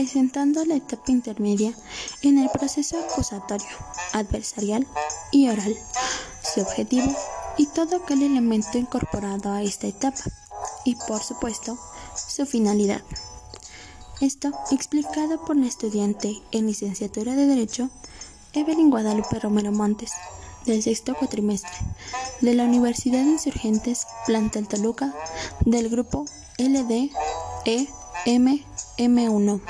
presentando la etapa intermedia en el proceso acusatorio, adversarial y oral, su objetivo y todo aquel elemento incorporado a esta etapa, y por supuesto, su finalidad. Esto explicado por la estudiante en licenciatura de Derecho, Evelyn Guadalupe Romero Montes, del sexto cuatrimestre, de la Universidad de Insurgentes Plantel Toluca, del grupo LDEMM1.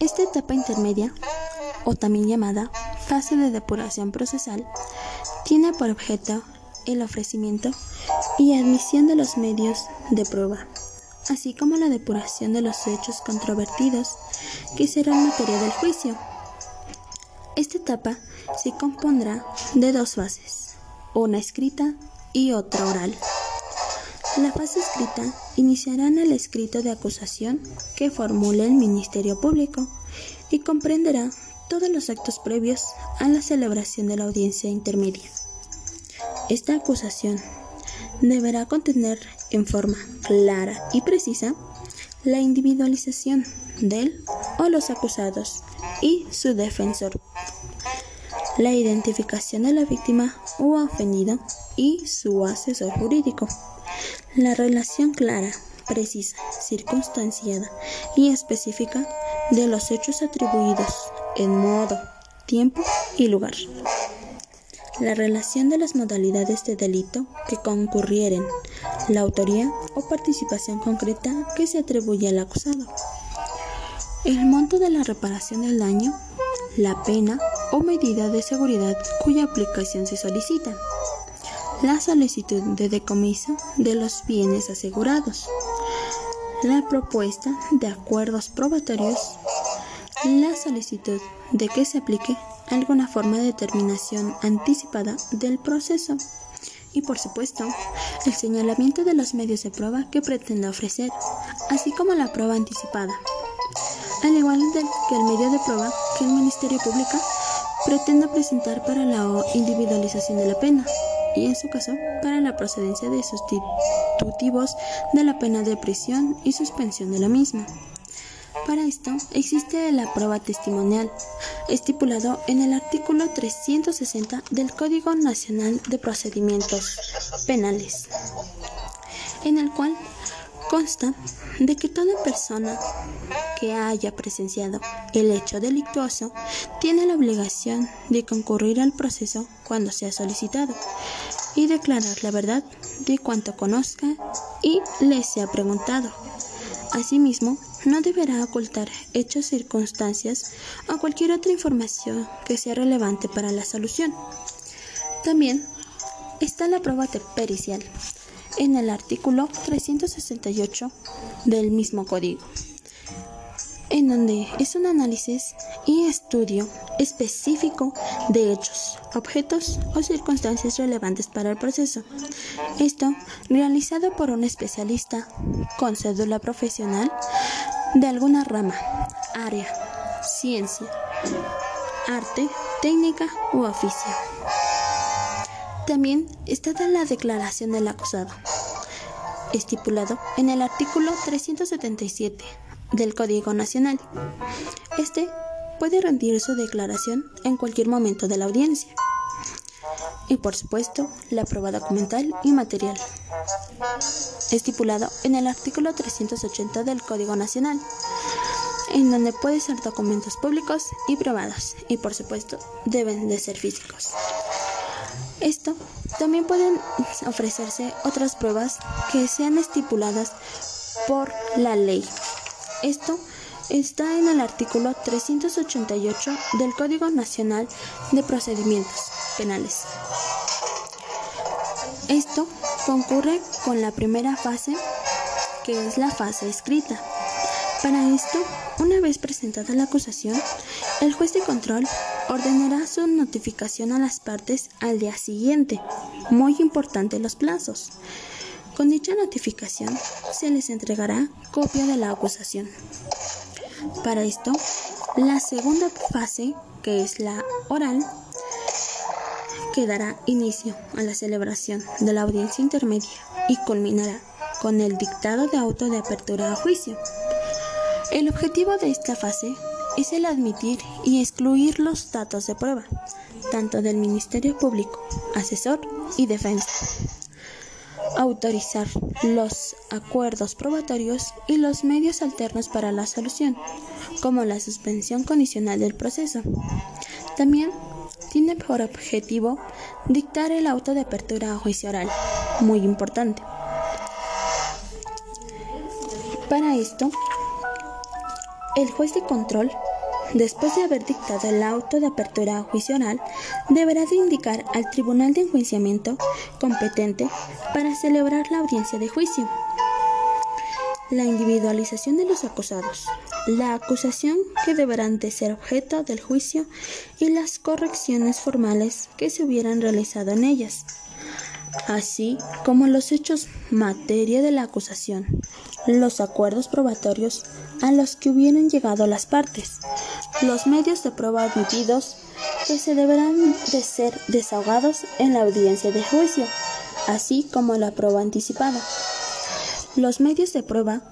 Esta etapa intermedia, o también llamada fase de depuración procesal, tiene por objeto el ofrecimiento y admisión de los medios de prueba, así como la depuración de los hechos controvertidos que serán materia del juicio. Esta etapa se compondrá de dos fases, una escrita y otra oral. La fase escrita iniciará en el escrito de acusación que formule el Ministerio Público y comprenderá todos los actos previos a la celebración de la audiencia intermedia. Esta acusación deberá contener en forma clara y precisa la individualización del o los acusados y su defensor, la identificación de la víctima o ofendido y su asesor jurídico, la relación clara, precisa, circunstanciada y específica de los hechos atribuidos en modo, tiempo y lugar. La relación de las modalidades de delito que concurrieren, la autoría o participación concreta que se atribuye al acusado, el monto de la reparación del daño, la pena o medida de seguridad cuya aplicación se solicita, la solicitud de decomiso de los bienes asegurados, la propuesta de acuerdos probatorios, la solicitud de que se aplique alguna forma de determinación anticipada del proceso. Y por supuesto el señalamiento de los medios de prueba que pretenda ofrecer, así como la prueba anticipada, al igual que el medio de prueba que el Ministerio Público pretenda presentar para la individualización de la pena y en su caso para la procedencia de sustitutivos de la pena de prisión y suspensión de la misma. Para esto existe la prueba testimonial, estipulado en el artículo 360 del Código Nacional de Procedimientos Penales, en el cual consta de que toda persona que haya presenciado el hecho delictuoso tiene la obligación de concurrir al proceso cuando sea solicitado y declarar la verdad de cuanto conozca y le sea preguntado. Asimismo, no deberá ocultar hechos, circunstancias o cualquier otra información que sea relevante para la solución. También está la prueba pericial en el artículo 368 del mismo código en donde es un análisis y estudio específico de hechos, objetos o circunstancias relevantes para el proceso. Esto realizado por un especialista con cédula profesional de alguna rama, área, ciencia, arte, técnica u oficio. También está la declaración del acusado, estipulado en el artículo 377 del Código Nacional. Este puede rendir su declaración en cualquier momento de la audiencia. Y por supuesto, la prueba documental y material, estipulado en el artículo 380 del Código Nacional, en donde puede ser documentos públicos y privados, y por supuesto, deben de ser físicos. Esto también pueden ofrecerse otras pruebas que sean estipuladas por la ley. Esto está en el artículo 388 del Código Nacional de Procedimientos Penales. Esto concurre con la primera fase, que es la fase escrita. Para esto, una vez presentada la acusación, el juez de control ordenará su notificación a las partes al día siguiente. Muy importante los plazos. Con dicha notificación se les entregará copia de la acusación. Para esto, La segunda fase, que es la oral, que dará inicio a la celebración de la audiencia intermedia y culminará con el dictado de auto de apertura a juicio. El objetivo de esta fase es el admitir y excluir los datos de prueba, tanto del Ministerio Público, asesor y defensa. Autorizar los acuerdos probatorios y los medios alternos para la solución, como la suspensión condicional del proceso. También tiene por objetivo dictar el auto de apertura a juicio oral, muy importante. Para esto, el juez de control, después de haber dictado el auto de apertura a juicio oral, deberá de indicar al tribunal de enjuiciamiento competente para celebrar la audiencia de juicio. La individualización de los acusados, la acusación que deberán de ser objeto del juicio y las correcciones formales que se hubieran realizado en ellas así como los hechos materia de la acusación, los acuerdos probatorios a los que hubieran llegado las partes, los medios de prueba admitidos que se deberán de ser desahogados en la audiencia de juicio, así como la prueba anticipada. Los medios de prueba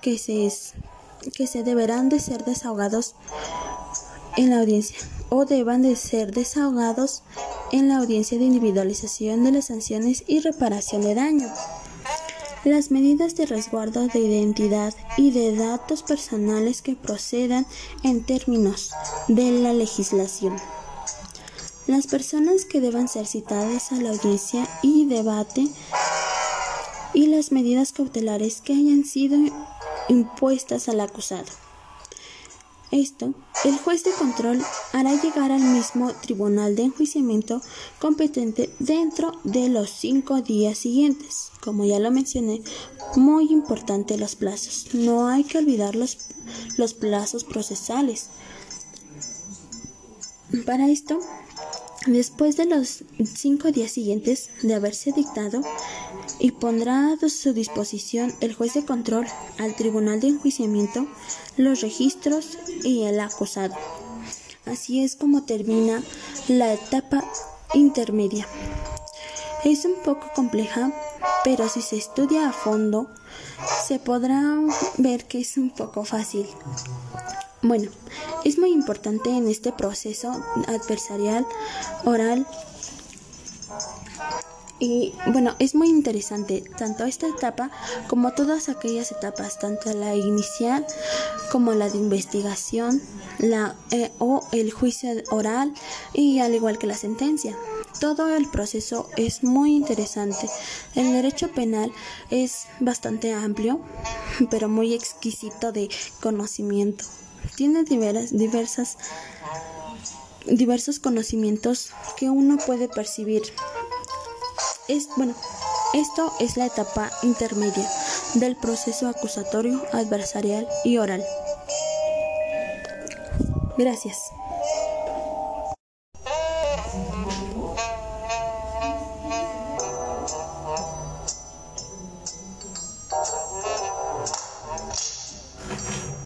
que se, que se deberán de ser desahogados en la audiencia o deban de ser desahogados en la audiencia de individualización de las sanciones y reparación de daño. Las medidas de resguardo de identidad y de datos personales que procedan en términos de la legislación. Las personas que deban ser citadas a la audiencia y debate y las medidas cautelares que hayan sido impuestas al acusado. Esto, el juez de control hará llegar al mismo tribunal de enjuiciamiento competente dentro de los cinco días siguientes. Como ya lo mencioné, muy importante los plazos. No hay que olvidar los, los plazos procesales. Para esto, después de los cinco días siguientes de haberse dictado, y pondrá a su disposición el juez de control al tribunal de enjuiciamiento los registros y el acusado. Así es como termina la etapa intermedia. Es un poco compleja, pero si se estudia a fondo, se podrá ver que es un poco fácil. Bueno, es muy importante en este proceso adversarial oral y bueno, es muy interesante tanto esta etapa como todas aquellas etapas, tanto la inicial como la de investigación, la eh, o el juicio oral y al igual que la sentencia. Todo el proceso es muy interesante. El derecho penal es bastante amplio, pero muy exquisito de conocimiento. Tiene diversas, diversas diversos conocimientos que uno puede percibir es, bueno, esto es la etapa intermedia del proceso acusatorio, adversarial y oral. Gracias.